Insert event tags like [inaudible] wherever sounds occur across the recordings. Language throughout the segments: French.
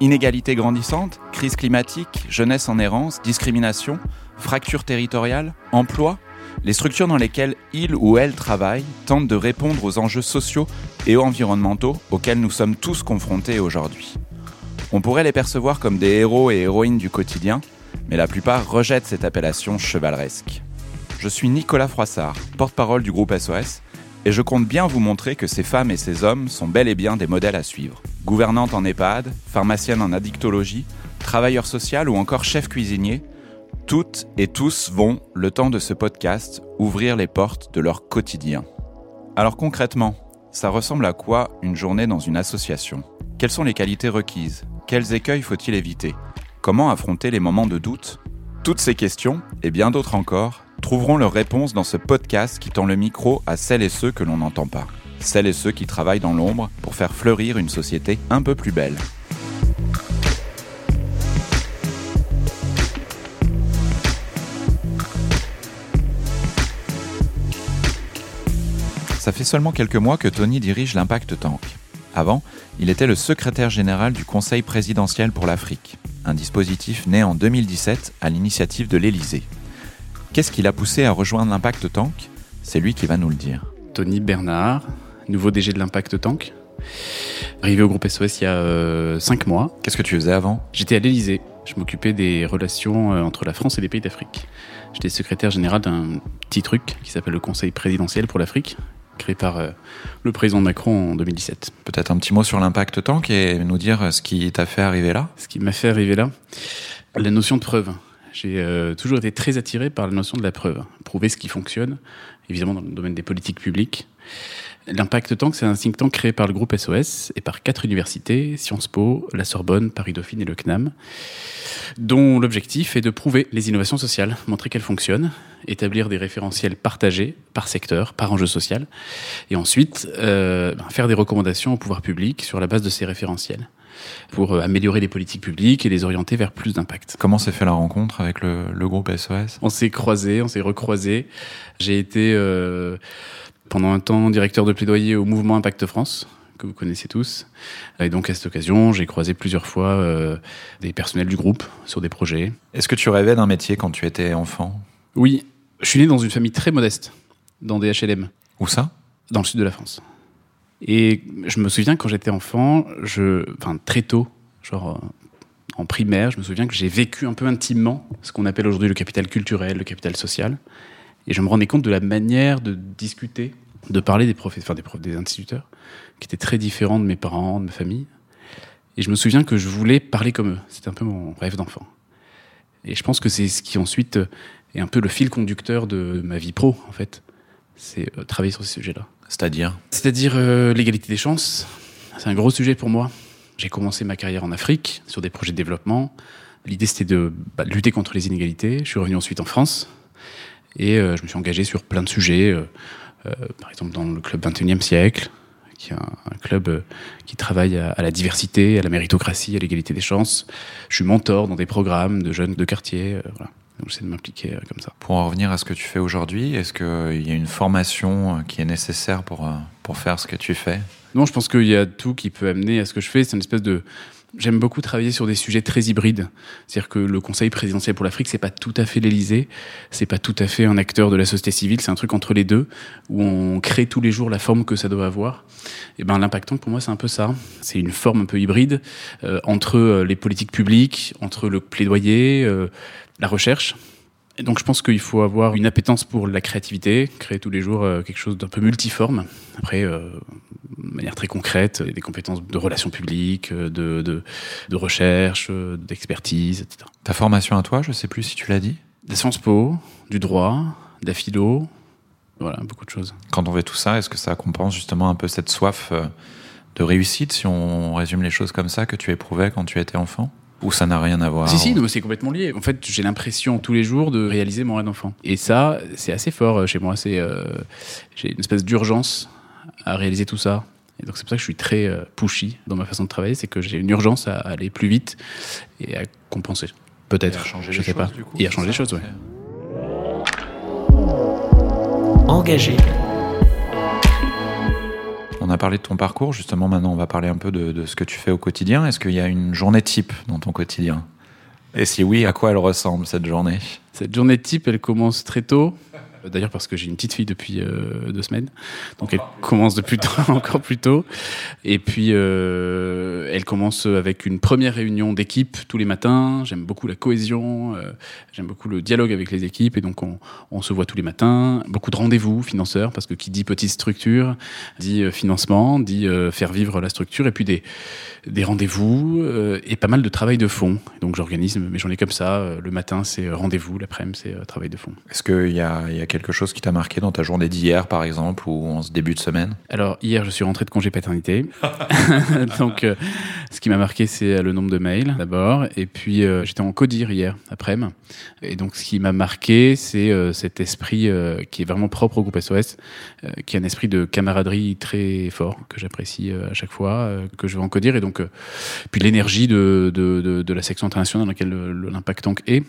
Inégalités grandissantes, crise climatique, jeunesse en errance, discrimination, fracture territoriale, emploi, les structures dans lesquelles il ou elle travaille tentent de répondre aux enjeux sociaux et environnementaux auxquels nous sommes tous confrontés aujourd'hui. On pourrait les percevoir comme des héros et héroïnes du quotidien, mais la plupart rejettent cette appellation chevaleresque. Je suis Nicolas Froissart, porte-parole du groupe SOS, et je compte bien vous montrer que ces femmes et ces hommes sont bel et bien des modèles à suivre. Gouvernante en EHPAD, pharmacienne en addictologie, travailleur social ou encore chef cuisinier, toutes et tous vont, le temps de ce podcast, ouvrir les portes de leur quotidien. Alors concrètement, ça ressemble à quoi une journée dans une association? Quelles sont les qualités requises? Quels écueils faut-il éviter? Comment affronter les moments de doute? Toutes ces questions, et bien d'autres encore, trouveront leur réponse dans ce podcast qui tend le micro à celles et ceux que l'on n'entend pas. Celles et ceux qui travaillent dans l'ombre pour faire fleurir une société un peu plus belle. Ça fait seulement quelques mois que Tony dirige l'Impact Tank. Avant, il était le secrétaire général du Conseil présidentiel pour l'Afrique, un dispositif né en 2017 à l'initiative de l'Élysée. Qu'est-ce qui l'a poussé à rejoindre l'Impact Tank? C'est lui qui va nous le dire. Tony Bernard, nouveau DG de l'Impact Tank. Arrivé au groupe SOS il y a 5 euh, mois. Qu'est-ce que tu faisais avant? J'étais à l'Elysée. Je m'occupais des relations euh, entre la France et les pays d'Afrique. J'étais secrétaire général d'un petit truc qui s'appelle le Conseil présidentiel pour l'Afrique, créé par euh, le président Macron en 2017. Peut-être un petit mot sur l'impact tank et nous dire ce qui t'a fait arriver là? Ce qui m'a fait arriver là, la notion de preuve. J'ai euh, toujours été très attiré par la notion de la preuve, prouver ce qui fonctionne, évidemment dans le domaine des politiques publiques. L'Impact Tank, c'est un think tank créé par le groupe SOS et par quatre universités, Sciences Po, la Sorbonne, Paris-Dauphine et le CNAM, dont l'objectif est de prouver les innovations sociales, montrer qu'elles fonctionnent, établir des référentiels partagés par secteur, par enjeu social, et ensuite euh, ben, faire des recommandations au pouvoir public sur la base de ces référentiels pour euh, améliorer les politiques publiques et les orienter vers plus d'impact. Comment s'est fait la rencontre avec le, le groupe SOS On s'est croisés, on s'est recroisés. J'ai été euh, pendant un temps directeur de plaidoyer au mouvement Impact France que vous connaissez tous. Et donc à cette occasion, j'ai croisé plusieurs fois euh, des personnels du groupe sur des projets. Est-ce que tu rêvais d'un métier quand tu étais enfant? Oui, je suis né dans une famille très modeste, dans des HLM. Où ça? Dans le sud de la France. Et je me souviens quand j'étais enfant, je, enfin très tôt, genre euh, en primaire, je me souviens que j'ai vécu un peu intimement ce qu'on appelle aujourd'hui le capital culturel, le capital social. Et je me rendais compte de la manière de discuter, de parler des profs, enfin des, profs, des instituteurs, qui étaient très différents de mes parents, de ma famille. Et je me souviens que je voulais parler comme eux. C'était un peu mon rêve d'enfant. Et je pense que c'est ce qui ensuite est un peu le fil conducteur de ma vie pro, en fait. C'est euh, travailler sur ces sujets-là. C'est-à-dire? C'est-à-dire euh, l'égalité des chances. C'est un gros sujet pour moi. J'ai commencé ma carrière en Afrique, sur des projets de développement. L'idée, c'était de bah, lutter contre les inégalités. Je suis revenu ensuite en France. Et euh, je me suis engagé sur plein de sujets. Euh, euh, par exemple, dans le club 21e siècle, qui est un, un club qui travaille à, à, la diversité, à la méritocratie, à l'égalité des chances. Je suis mentor dans des programmes de jeunes de quartier. Voilà. Donc j'essaie de m'impliquer comme ça. Pour en revenir à ce que tu fais aujourd'hui, est-ce qu'il y a une formation qui est nécessaire pour, pour faire ce que tu fais? Non, je pense qu'il y a tout qui peut amener à ce que je fais. C'est une espèce de J'aime beaucoup travailler sur des sujets très hybrides. C'est-à-dire que le Conseil présidentiel pour l'Afrique, c'est pas tout à fait l'Élysée, c'est pas tout à fait un acteur de la société civile, c'est un truc entre les deux, où on crée tous les jours la forme que ça doit avoir. Et ben, l'impactant, pour moi, c'est un peu ça. C'est une forme un peu hybride euh, entre euh, les politiques publiques, entre le plaidoyer, euh, la recherche. Et donc je pense qu'il faut avoir une appétence pour la créativité, créer tous les jours euh, quelque chose d'un peu multiforme. Après, euh, de manière très concrète, des compétences de relations publiques, de, de, de recherche, d'expertise, etc. Ta formation à toi, je sais plus si tu l'as dit Des Sciences Po, du droit, de la philo, voilà, beaucoup de choses. Quand on fait tout ça, est-ce que ça compense justement un peu cette soif euh, de réussite, si on résume les choses comme ça, que tu éprouvais quand tu étais enfant? Ou ça n'a rien à voir Si, si, non, mais c'est complètement lié. En fait, j'ai l'impression tous les jours de réaliser mon rêve d'enfant. Et ça, c'est assez fort euh, chez moi. C'est, euh, j'ai une espèce d'urgence à réaliser tout ça. Et donc c'est pour ça que je suis très euh, pushy dans ma façon de travailler, c'est que j'ai une urgence à aller plus vite et à compenser. Peut-être, changer je les sais pas. choses, du coup, et à changer les choses, ouais. Engagé. On a parlé de ton parcours, justement maintenant on va parler un peu de, ce que tu fais au quotidien. Est-ce qu'il y a une journée type dans ton quotidien? Et si oui, à quoi elle ressemble cette journée? Cette journée type, elle commence très tôt. D'ailleurs parce que j'ai une petite fille depuis euh, deux semaines, donc elle commence depuis tôt, [laughs] encore plus tôt. Et puis euh, elle commence avec une première réunion d'équipe tous les matins. J'aime beaucoup la cohésion, euh, j'aime beaucoup le dialogue avec les équipes, et donc on, se voit tous les matins. Beaucoup de rendez-vous financeurs, parce que qui dit petite structure dit euh, financement, dit euh, faire vivre la structure, et puis des, des rendez-vous euh, et pas mal de travail de fond. Donc j'organise mes journées comme ça. Euh, Le matin c'est euh, rendez-vous, l'après-midi c'est euh, travail de fond. Est-ce qu'il y a quelque chose qui t'a marqué dans ta journée d'hier, par exemple, ou en ce début de semaine? Alors hier, je suis rentré de congé paternité. [laughs] Donc, euh, ce qui m'a marqué, c'est le nombre de mails d'abord, et puis euh, j'étais en codir hier après-midi. Et donc, ce qui m'a marqué, c'est euh, cet esprit euh, qui est vraiment propre au groupe SOS, euh, qui est un esprit de camaraderie très fort que j'apprécie euh, à chaque fois euh, que je vais en codir, et donc euh, puis l'énergie de, de, de, de la section internationale dans laquelle le- le- l'impact tank est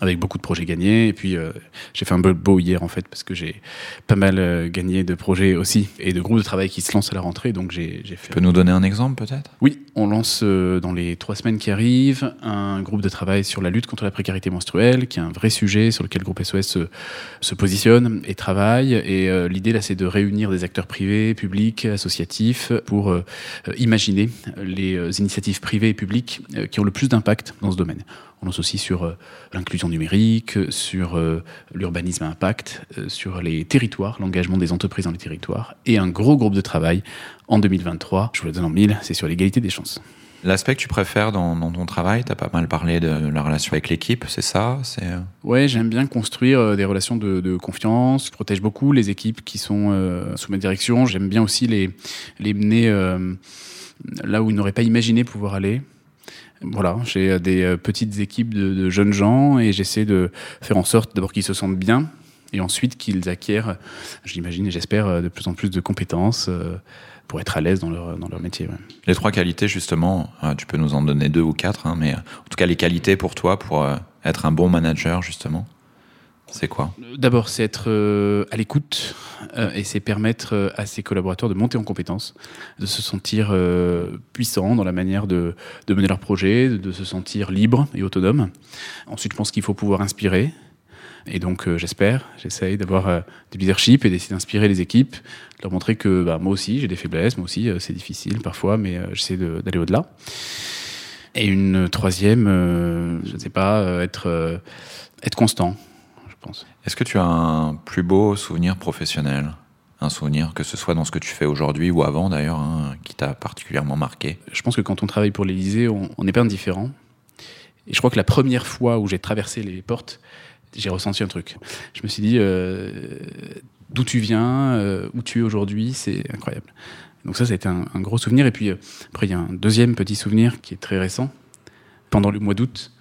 avec beaucoup de projets gagnés. Et puis, euh, j'ai fait un peu beau hier, en fait, parce que j'ai pas mal euh, gagné de projets aussi, et de groupes de travail qui se lancent à la rentrée. Donc, j'ai j'ai fait. Tu peux nous donner un exemple peut-être? Oui, on lance euh, dans les trois semaines qui arrivent un groupe de travail sur la lutte contre la précarité menstruelle, qui est un vrai sujet sur lequel le groupe SOS se, se positionne et travaille. Et euh, l'idée, là, c'est de réunir des acteurs privés, publics, associatifs, pour euh, imaginer les initiatives privées et publiques qui ont le plus d'impact dans ce domaine. On lance aussi sur euh, l'inclusion numérique, sur euh, l'urbanisme à impact, euh, sur les territoires, l'engagement des entreprises dans les territoires, et un gros groupe de travail en 2023, je vous le donne en mille, c'est sur l'égalité des chances. L'aspect que tu préfères dans, dans ton travail, tu as pas mal parlé de la relation avec l'équipe, c'est ça C'est Ouais, j'aime bien construire des relations de, de confiance. Je protège beaucoup les équipes qui sont euh, sous ma direction. J'aime bien aussi les, les mener euh, là où ils n'auraient pas imaginé pouvoir aller. Voilà, j'ai euh, des euh, petites équipes de, jeunes gens et j'essaie de faire en sorte d'abord qu'ils se sentent bien et ensuite qu'ils acquièrent, j'imagine et j'espère, euh, de plus en plus de compétences pour être à l'aise dans leur, dans leur métier. Les trois qualités, justement, tu peux nous en donner deux ou quatre, hein, mais en tout cas, les qualités pour toi, pour être un bon manager, justement, c'est quoi D'abord, c'est être euh, à l'écoute euh, et c'est permettre euh, à ses collaborateurs de monter en compétences, de se sentir euh, puissants dans la manière de, mener leur projet, de, se sentir libre et autonome. Ensuite, je pense qu'il faut pouvoir inspirer. Et donc, euh, j'espère, j'essaye d'avoir euh, du leadership et d'essayer d'inspirer les équipes, de leur montrer que bah, moi aussi, j'ai des faiblesses, moi aussi, euh, c'est difficile parfois, mais euh, j'essaie d'aller au-delà. Et une troisième, euh, je ne sais pas, euh, être, euh, être constant, pense. Est-ce que tu as un plus beau souvenir professionnel? Un souvenir, que ce soit dans ce que tu fais aujourd'hui ou avant d'ailleurs, hein, qui t'a particulièrement marqué? Je pense que quand on travaille pour l'Élysée, on, on est pas indifférent. Et je crois que la première fois où j'ai traversé les portes, j'ai ressenti un truc. Je me suis dit, euh, d'où tu viens, euh, où tu es aujourd'hui, c'est incroyable. Donc ça, ça a été un, un gros souvenir. Et puis euh, après, il y a un deuxième petit souvenir qui est très récent. Pendant le mois d'août,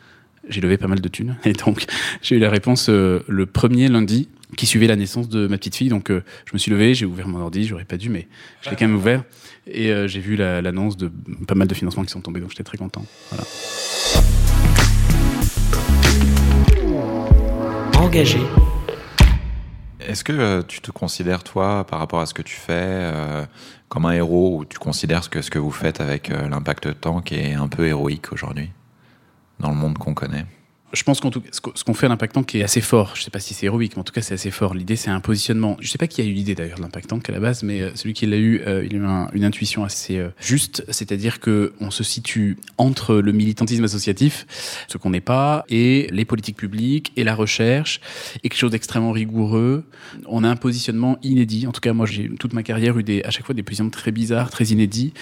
j'ai levé pas mal de thunes. Et donc, [laughs] j'ai eu la réponse euh, le premier lundi qui suivait la naissance de ma petite fille. Donc, euh, je me suis levé, j'ai ouvert mon ordi, j'aurais pas dû, mais je l'ai quand même ouvert. Et euh, j'ai vu la- l'annonce de pas mal de financements qui sont tombés, donc j'étais très content. Voilà. Engagé. Est-ce que euh, tu te considères, toi, par rapport à ce que tu fais, euh, comme un héros, ou tu considères que ce que vous faites avec euh, l'impact tank est un peu héroïque aujourd'hui, dans le monde qu'on connaît Je pense qu'en tout cas, ce qu'on qu'on fait à l'impact tank est assez fort. Je sais pas si c'est héroïque, mais en tout cas, c'est assez fort. L'idée, c'est un positionnement. Je sais pas qui a eu l'idée d'ailleurs de l'impact tank à la base, mais euh, celui qui l'a eu, euh, il a eu un- une intuition assez euh, juste. C'est-à-dire que on se situe entre le militantisme associatif, ce qu'on n'est pas, et les politiques publiques et la recherche, et quelque chose d'extrêmement rigoureux. On a un positionnement inédit. En tout cas, moi, j'ai toute ma carrière eu à chaque fois des positionnements très bizarres, très inédits,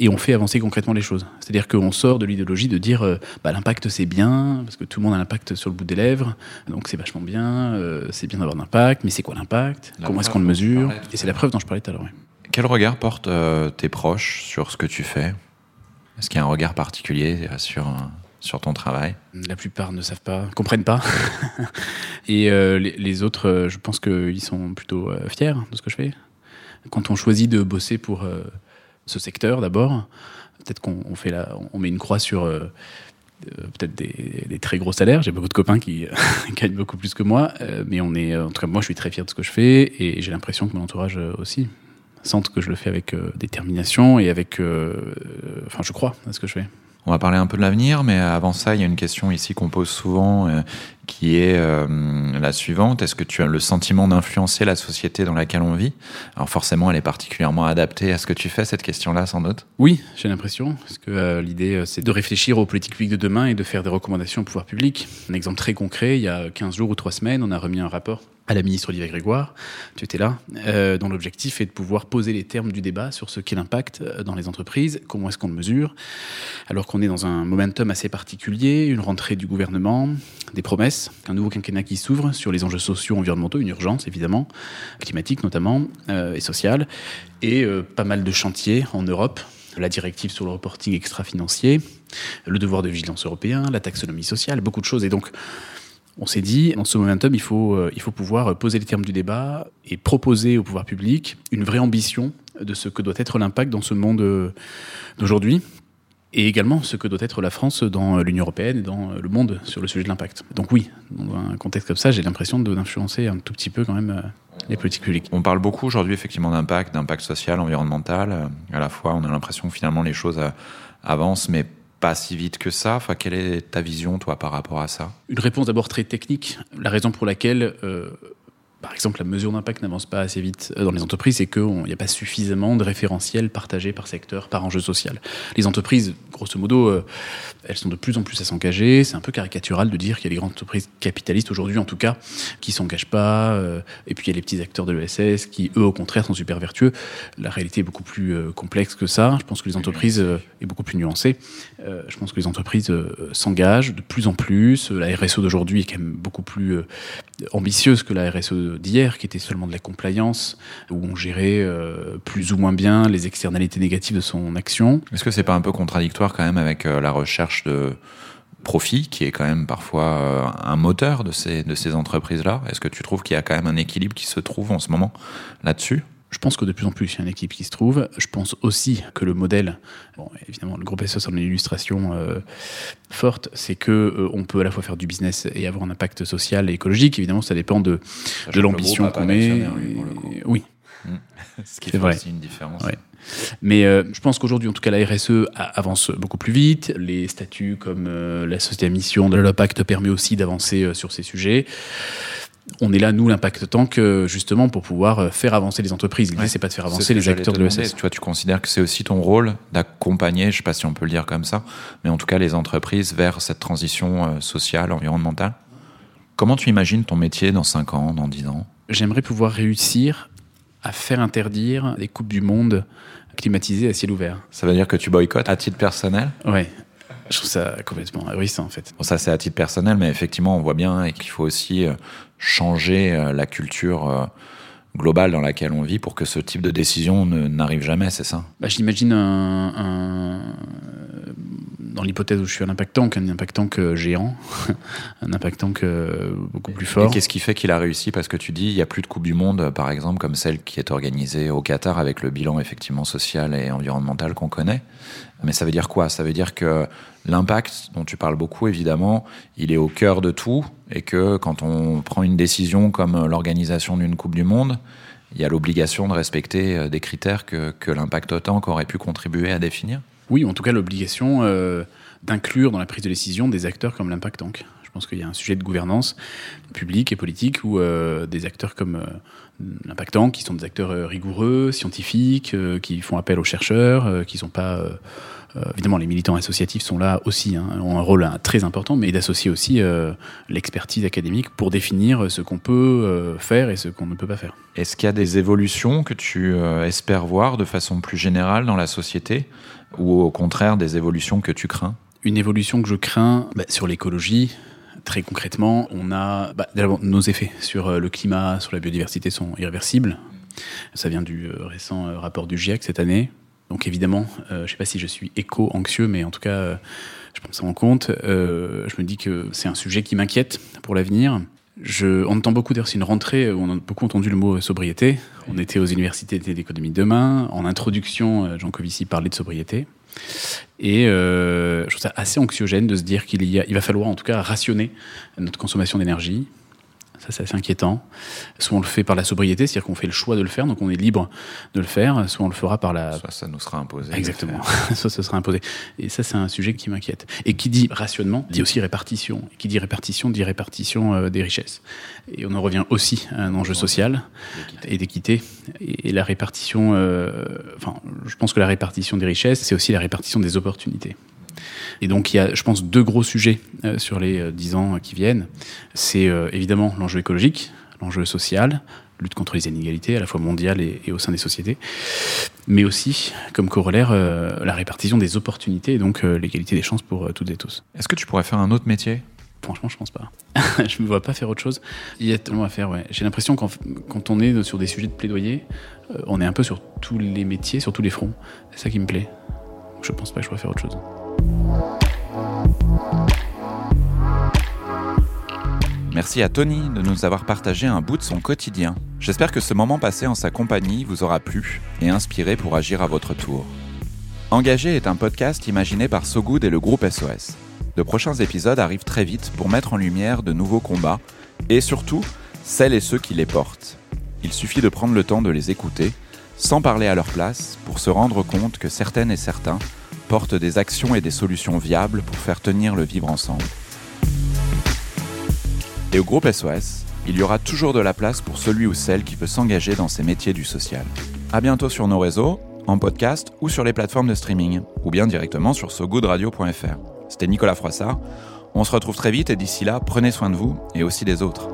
et on fait avancer concrètement les choses. C'est-à-dire qu'on sort de l'idéologie de dire bah, l'impact c'est bien, parce que tout le monde a l'impact sur le bout des lèvres, donc c'est vachement bien, euh, c'est bien d'avoir l'impact, mais c'est quoi l'impact? Comment est-ce qu'on le mesure? parlais Et c'est la preuve dont je parlais tout à l'heure. Quel regard portent euh, tes proches sur ce que tu fais? Est-ce qu'il y a un regard particulier euh, sur, euh, sur ton travail? La plupart ne savent pas, comprennent pas. [laughs] Et euh, les, les, autres, je pense qu'ils sont plutôt fiers de ce que je fais. Quand on choisit de bosser pour ce secteur d'abord, peut-être qu'on fait la, on met une croix sur peut-être des, très gros salaires. J'ai beaucoup de copains qui [laughs] gagnent beaucoup plus que moi, mais on est, en tout cas, moi, je suis très fier de ce que je fais et j'ai l'impression que mon entourage aussi sentent que je le fais avec euh, détermination et avec, euh, enfin, je crois à ce que je fais. On va parler un peu de l'avenir, mais avant ça, il y a une question ici qu'on pose souvent, euh, qui est euh, la suivante. Est-ce que tu as le sentiment d'influencer la société dans laquelle on vit? Alors forcément, elle est particulièrement adaptée à ce que tu fais, cette question-là, sans doute Oui, j'ai l'impression, parce que euh, l'idée, c'est de réfléchir aux politiques publiques de demain et de faire des recommandations au pouvoir public. Un exemple très concret, il y a 15 jours ou 3 semaines, on a remis un rapport à la ministre Olivier Grégoire, tu étais là, euh, dont l'objectif est de pouvoir poser les termes du débat sur ce qu'est l'impact dans les entreprises, comment est-ce qu'on le mesure, alors qu'on est dans un momentum assez particulier, une rentrée du gouvernement, des promesses, un nouveau quinquennat qui s'ouvre sur les enjeux sociaux, environnementaux, une urgence évidemment, climatique notamment, euh, et sociale, et euh, pas mal de chantiers en Europe, la directive sur le reporting extra-financier, le devoir de vigilance européen, la taxonomie sociale, beaucoup de choses, et donc on s'est dit, dans ce momentum, il faut, euh, il faut pouvoir poser les termes du débat et proposer au pouvoir public une vraie ambition de ce que doit être l'impact dans ce monde euh, d'aujourd'hui et également ce que doit être la France dans l'Union européenne et dans le monde sur le sujet de l'impact. Donc oui, dans un contexte comme ça, j'ai l'impression d'influencer un tout petit peu quand même euh, les politiques publiques. On parle beaucoup aujourd'hui effectivement d'impact, d'impact social, environnemental. À la fois, on a l'impression que finalement les choses avancent, mais pas si vite que ça. Enfin, quelle est ta vision, toi, par rapport à ça? Une réponse d'abord très technique. La raison pour laquelle, euh, par exemple, la mesure d'impact n'avance pas assez vite dans les entreprises, c'est qu'il n'y a pas suffisamment de référentiels partagés par secteur, par enjeu social. Les entreprises, grosso modo, euh, elles sont de plus en plus à s'engager. C'est un peu caricatural de dire qu'il y a les grandes entreprises capitalistes aujourd'hui, en tout cas, qui s'engagent pas. Euh, et puis il y a les petits acteurs de l'ESS qui, eux, au contraire, sont super vertueux. La réalité est beaucoup plus euh, complexe que ça. Je pense que les entreprises euh, est beaucoup plus nuancée. Euh, je pense que les entreprises euh, s'engagent de plus en plus. La RSE d'aujourd'hui est quand même beaucoup plus euh, ambitieuse que la RSE d'hier, qui était seulement de la compliance, où on gérait euh, plus ou moins bien les externalités négatives de son action. Est-ce que c'est pas un peu contradictoire quand même avec la recherche de profit, qui est quand même parfois euh, un moteur de ces, de ces entreprises-là? Est-ce que tu trouves qu'il y a quand même un équilibre qui se trouve en ce moment là-dessus? Je pense que de plus en plus, il y a une équipe qui se trouve. Je pense aussi que le modèle, bon, évidemment, le groupe SOS en une illustration euh, forte, c'est que euh, on peut à la fois faire du business et avoir un impact social et écologique. Évidemment, ça dépend de, de l'ambition qu'on met. Oui. Mmh. [laughs] Ce qui fait vrai. aussi une différence. Ouais. Mais euh, je pense qu'aujourd'hui, en tout cas, la RSE avance beaucoup plus vite. Les statuts comme euh, la société à mission de l'Impact permet aussi d'avancer euh, sur ces sujets. On est là, nous, l'impact tank, justement, pour pouvoir faire avancer les entreprises. L'idée, ouais, c'est pas de faire avancer les acteurs de l'ESS. Tu vois, tu considères que c'est aussi ton rôle d'accompagner, je sais pas si on peut le dire comme ça, mais en tout cas, les entreprises vers cette transition sociale, environnementale. Comment tu imagines ton métier dans 5 ans, dans 10 ans? J'aimerais pouvoir réussir à faire interdire les coupes du monde climatisées à ciel ouvert. Ça veut dire que tu boycottes à titre personnel? Ouais. Je trouve ça complètement ahurissant en fait. Bon, ça c'est à titre personnel, mais effectivement on voit bien qu'il faut aussi changer la culture globale dans laquelle on vit pour que ce type de décision n'arrive jamais, c'est ça? Bah, J'imagine un, un, dans l'hypothèse où je suis un impact tank, [laughs] un impact tank géant, un impact tank beaucoup plus fort. Qu'est-ce qui fait qu'il a réussi? Parce que tu dis, il n'y a plus de Coupe du Monde, par exemple, comme celle qui est organisée au Qatar avec le bilan effectivement social et environnemental qu'on connaît. Mais ça veut dire quoi? Ça veut dire que l'impact dont tu parles beaucoup, évidemment, il est au cœur de tout et que quand on prend une décision comme l'organisation d'une Coupe du Monde, il y a l'obligation de respecter des critères que, que l'impact autant aurait pu contribuer à définir Oui, en tout cas l'obligation euh, d'inclure dans la prise de décision des acteurs comme l'impact tank. Je pense qu'il y a un sujet de gouvernance publique et politique où euh, des acteurs comme euh, l'impact tank, qui sont des acteurs rigoureux, scientifiques, qui font appel aux chercheurs, qui sont pas évidemment, les militants associatifs sont là aussi, hein, ont un rôle hein, très important, mais d'associer aussi euh, l'expertise académique pour définir ce qu'on peut euh, faire et ce qu'on ne peut pas faire. Est-ce qu'il y a des évolutions que tu euh, espères voir de façon plus générale dans la société, ou au contraire des évolutions que tu crains? Une évolution que je crains bah, sur l'écologie. Très concrètement, on a bah, nos effets sur le climat, sur la biodiversité sont irréversibles. Ça vient du récent rapport du GIEC cette année. Donc évidemment, euh, je ne sais pas si je suis éco-anxieux, mais en tout cas, euh, je prends ça en compte. Euh, je me dis que c'est un sujet qui m'inquiète pour l'avenir. Je, on entend beaucoup, d'ailleurs, c'est une rentrée où on a beaucoup entendu le mot sobriété. On était aux universités d'économie de demain. En introduction, Jean Covici parlait de sobriété. Et je trouve ça assez anxiogène de se dire qu'il va falloir en tout cas rationner notre consommation d'énergie. Ça, c'est assez inquiétant. Soit on le fait par la sobriété, c'est-à-dire qu'on fait le choix de le faire, donc on est libre de le faire, soit on le fera par la... Soit ça nous sera imposé. Exactement. [laughs] soit ce sera imposé. Et ça, c'est un sujet qui m'inquiète. Et qui dit rationnement, dit aussi répartition. Et qui dit répartition, dit répartition euh, des richesses. Et on en revient aussi à un enjeu social et d'équité. Et, et la répartition, euh, enfin, je pense que la répartition des richesses, c'est aussi la répartition des opportunités. Et donc, il y a, je pense, deux gros sujets euh, sur les euh, dix ans qui viennent. C'est euh, évidemment l'enjeu écologique, l'enjeu social, lutte contre les inégalités, à la fois mondiales et, et au sein des sociétés, mais aussi, comme corollaire, euh, la répartition des opportunités et donc euh, l'égalité des chances pour euh, toutes et tous. Est-ce que tu pourrais faire un autre métier? Franchement, je pense pas. [laughs] je me vois pas faire autre chose. Il y a tellement à faire, ouais. J'ai l'impression qu'en quand on est sur des sujets de plaidoyer, on est un peu sur tous les métiers, sur tous les fronts. C'est ça qui me plaît. Je pense pas que je pourrais faire autre chose. Merci à Tony de nous avoir partagé un bout de son quotidien. J'espère que ce moment passé en sa compagnie vous aura plu et inspiré pour agir à votre tour. Engagé est un podcast imaginé par So Good et le groupe SOS. De prochains épisodes arrivent très vite pour mettre en lumière de nouveaux combats et surtout celles et ceux qui les portent. Il suffit de prendre le temps de les écouter, sans parler à leur place, pour se rendre compte que certaines et certains portent des actions et des solutions viables pour faire tenir le vivre ensemble. Et au groupe SOS, il y aura toujours de la place pour celui ou celle qui veut s'engager dans ces métiers du social. À bientôt sur nos réseaux, en podcast ou sur les plateformes de streaming, ou bien directement sur sogoodradio.fr. C'était Nicolas Froissart. On se retrouve très vite et d'ici là, prenez soin de vous et aussi des autres.